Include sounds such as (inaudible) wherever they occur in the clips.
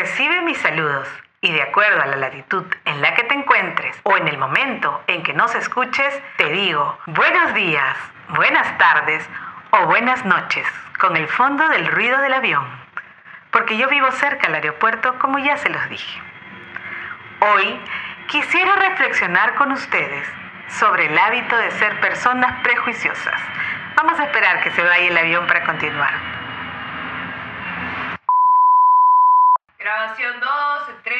Recibe mis saludos y de acuerdo a la latitud en la que te encuentres o en el momento en que nos escuches, te digo buenos días, buenas tardes o buenas noches con el fondo del ruido del avión, porque yo vivo cerca al aeropuerto como ya se los dije. Hoy quisiera reflexionar con ustedes sobre el hábito de ser personas prejuiciosas. Vamos a esperar que se vaya el avión para continuar. Grabación 2, 3,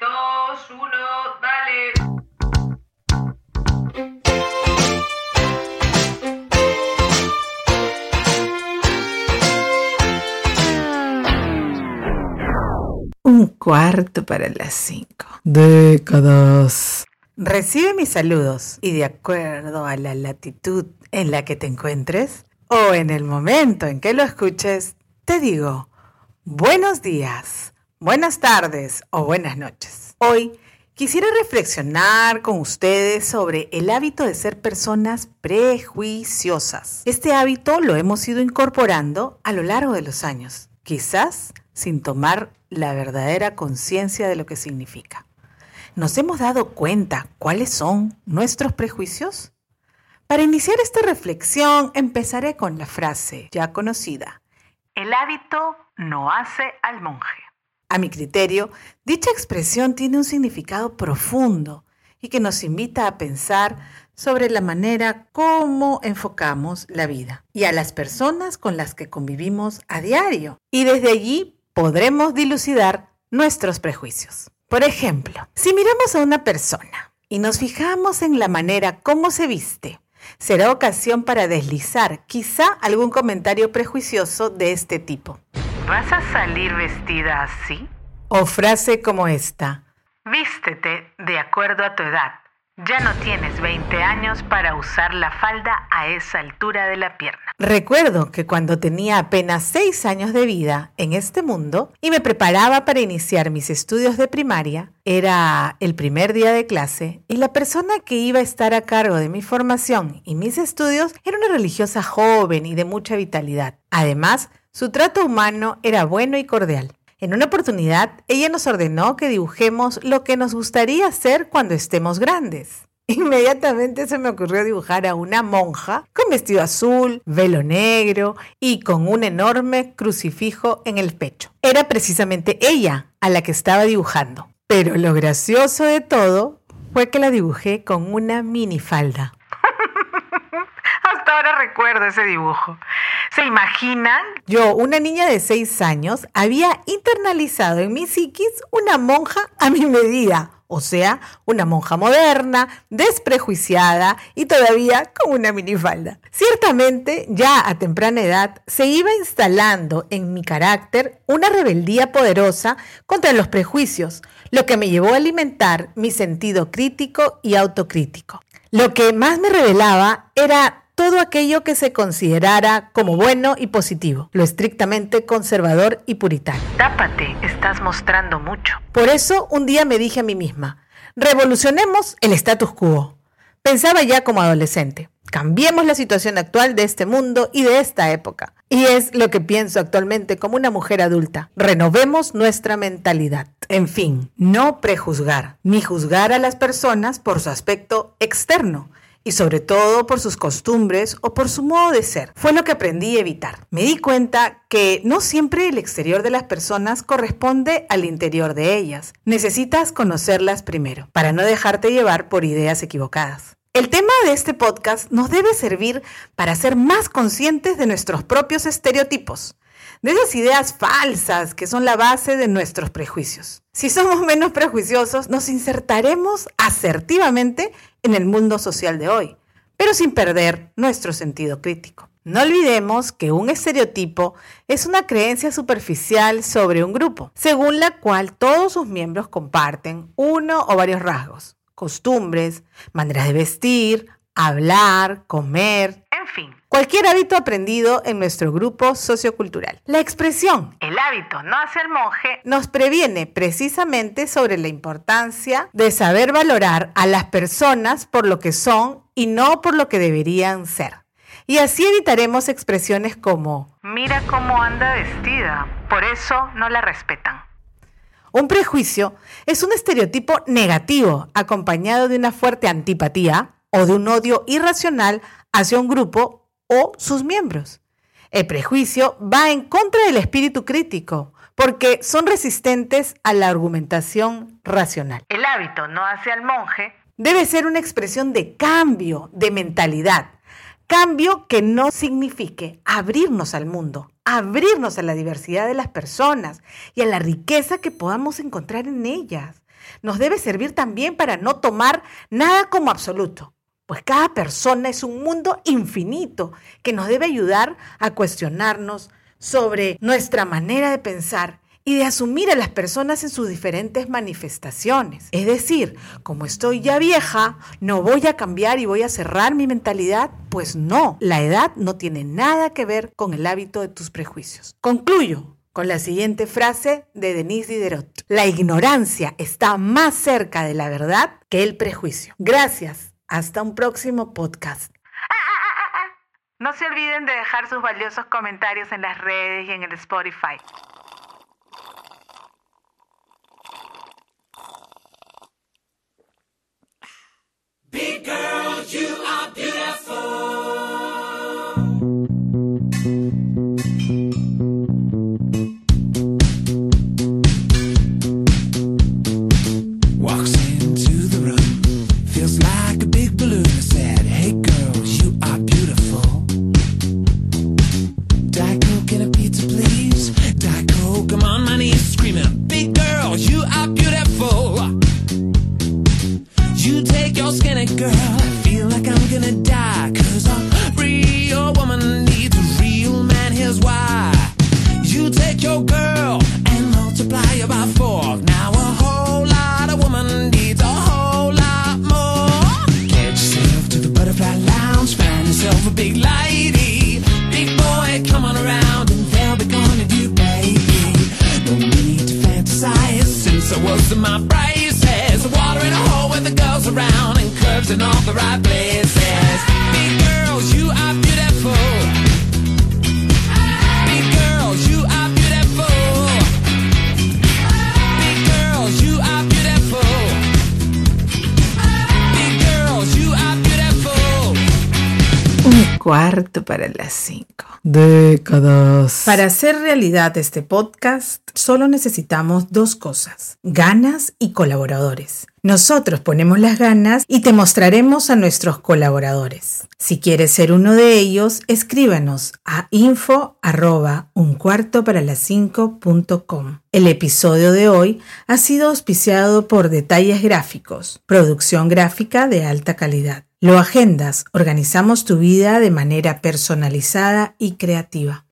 2, 1, dale. Un cuarto para las cinco. Décadas. Recibe mis saludos y de acuerdo a la latitud en la que te encuentres o en el momento en que lo escuches, te digo buenos días, buenas tardes o buenas noches. Hoy quisiera reflexionar con ustedes sobre el hábito de ser personas prejuiciosas. Este hábito lo hemos ido incorporando a lo largo de los años, quizás sin tomar la verdadera conciencia de lo que significa. ¿Nos hemos dado cuenta cuáles son nuestros prejuicios? Para iniciar esta reflexión empezaré con la frase ya conocida. El hábito no hace al monje. A mi criterio, dicha expresión tiene un significado profundo y que nos invita a pensar sobre la manera como enfocamos la vida y a las personas con las que convivimos a diario. Y desde allí podremos dilucidar nuestros prejuicios. Por ejemplo, si miramos a una persona y nos fijamos en la manera como se viste, será ocasión para deslizar quizá algún comentario prejuicioso de este tipo. ¿Vas a salir vestida así? O frase como esta. Vístete de acuerdo a tu edad. Ya no tienes 20 años para usar la falda a esa altura de la pierna. Recuerdo que cuando tenía apenas 6 años de vida en este mundo y me preparaba para iniciar mis estudios de primaria, era el primer día de clase y la persona que iba a estar a cargo de mi formación y mis estudios era una religiosa joven y de mucha vitalidad. Además, su trato humano era bueno y cordial. En una oportunidad, ella nos ordenó que dibujemos lo que nos gustaría hacer cuando estemos grandes. (laughs) Inmediatamente se me ocurrió dibujar a una monja con vestido azul, velo negro y con un enorme crucifijo en el pecho. Era precisamente ella a la que estaba dibujando. Pero lo gracioso de todo fue que la dibujé con una minifalda. Ahora recuerdo ese dibujo. ¿Se imaginan? Yo, una niña de 6 años, había internalizado en mi psiquis una monja a mi medida. O sea, una monja moderna, desprejuiciada y todavía con una minifalda. Ciertamente, ya a temprana edad, se iba instalando en mi carácter una rebeldía poderosa contra los prejuicios, lo que me llevó a alimentar mi sentido crítico y autocrítico. Lo que más me revelaba era todo aquello que se considerara como bueno y positivo, lo estrictamente conservador y puritano. Tápate, estás mostrando mucho. Por eso un día me dije a mí misma, revolucionemos el status quo. Pensaba ya como adolescente, cambiemos la situación actual de este mundo y de esta época. Y es lo que pienso actualmente como una mujer adulta. Renovemos nuestra mentalidad. En fin, no prejuzgar, ni juzgar a las personas por su aspecto externo, y sobre todo por sus costumbres o por su modo de ser. Fue lo que aprendí a evitar. Me di cuenta que no siempre el exterior de las personas corresponde al interior de ellas. Necesitas conocerlas primero para no dejarte llevar por ideas equivocadas. El tema de este podcast nos debe servir para ser más conscientes de nuestros propios estereotipos, de esas ideas falsas que son la base de nuestros prejuicios. Si somos menos prejuiciosos, nos insertaremos asertivamente en el mundo social de hoy, pero sin perder nuestro sentido crítico. No olvidemos que un estereotipo es una creencia superficial sobre un grupo, según la cual todos sus miembros comparten uno o varios rasgos, costumbres, maneras de vestir, hablar, comer, en fin, cualquier hábito aprendido en nuestro grupo sociocultural. La expresión el hábito no hace el monje nos previene precisamente sobre la importancia de saber valorar a las personas por lo que son y no por lo que deberían ser. Y así evitaremos expresiones como mira cómo anda vestida, por eso no la respetan. Un prejuicio es un estereotipo negativo acompañado de una fuerte antipatía o de un odio irracional hacia un grupo o sus miembros. El prejuicio va en contra del espíritu crítico porque son resistentes a la argumentación racional. El hábito no hace al monje debe ser una expresión de cambio de mentalidad. Cambio que no signifique abrirnos al mundo, abrirnos a la diversidad de las personas y a la riqueza que podamos encontrar en ellas. Nos debe servir también para no tomar nada como absoluto, pues cada persona es un mundo infinito que nos debe ayudar a cuestionarnos sobre nuestra manera de pensar y de asumir a las personas en sus diferentes manifestaciones. Es decir, como estoy ya vieja, no voy a cambiar y voy a cerrar mi mentalidad. Pues no, la edad no tiene nada que ver con el hábito de tus prejuicios. Concluyo con la siguiente frase de Denise Diderot. La ignorancia está más cerca de la verdad que el prejuicio. Gracias. Hasta un próximo podcast. No se olviden de dejar sus valiosos comentarios en las redes y en el Spotify. on the right place. Cuarto para las cinco. Décadas. Para hacer realidad este podcast, solo necesitamos dos cosas, ganas y colaboradores. Nosotros ponemos las ganas y te mostraremos a nuestros colaboradores. Si quieres ser uno de ellos, escríbanos a info arroba un cuarto para las cinco punto com. El episodio de hoy ha sido auspiciado por Detalles Gráficos, producción gráfica de alta calidad. Lo agendas, organizamos tu vida de manera personalizada y creativa.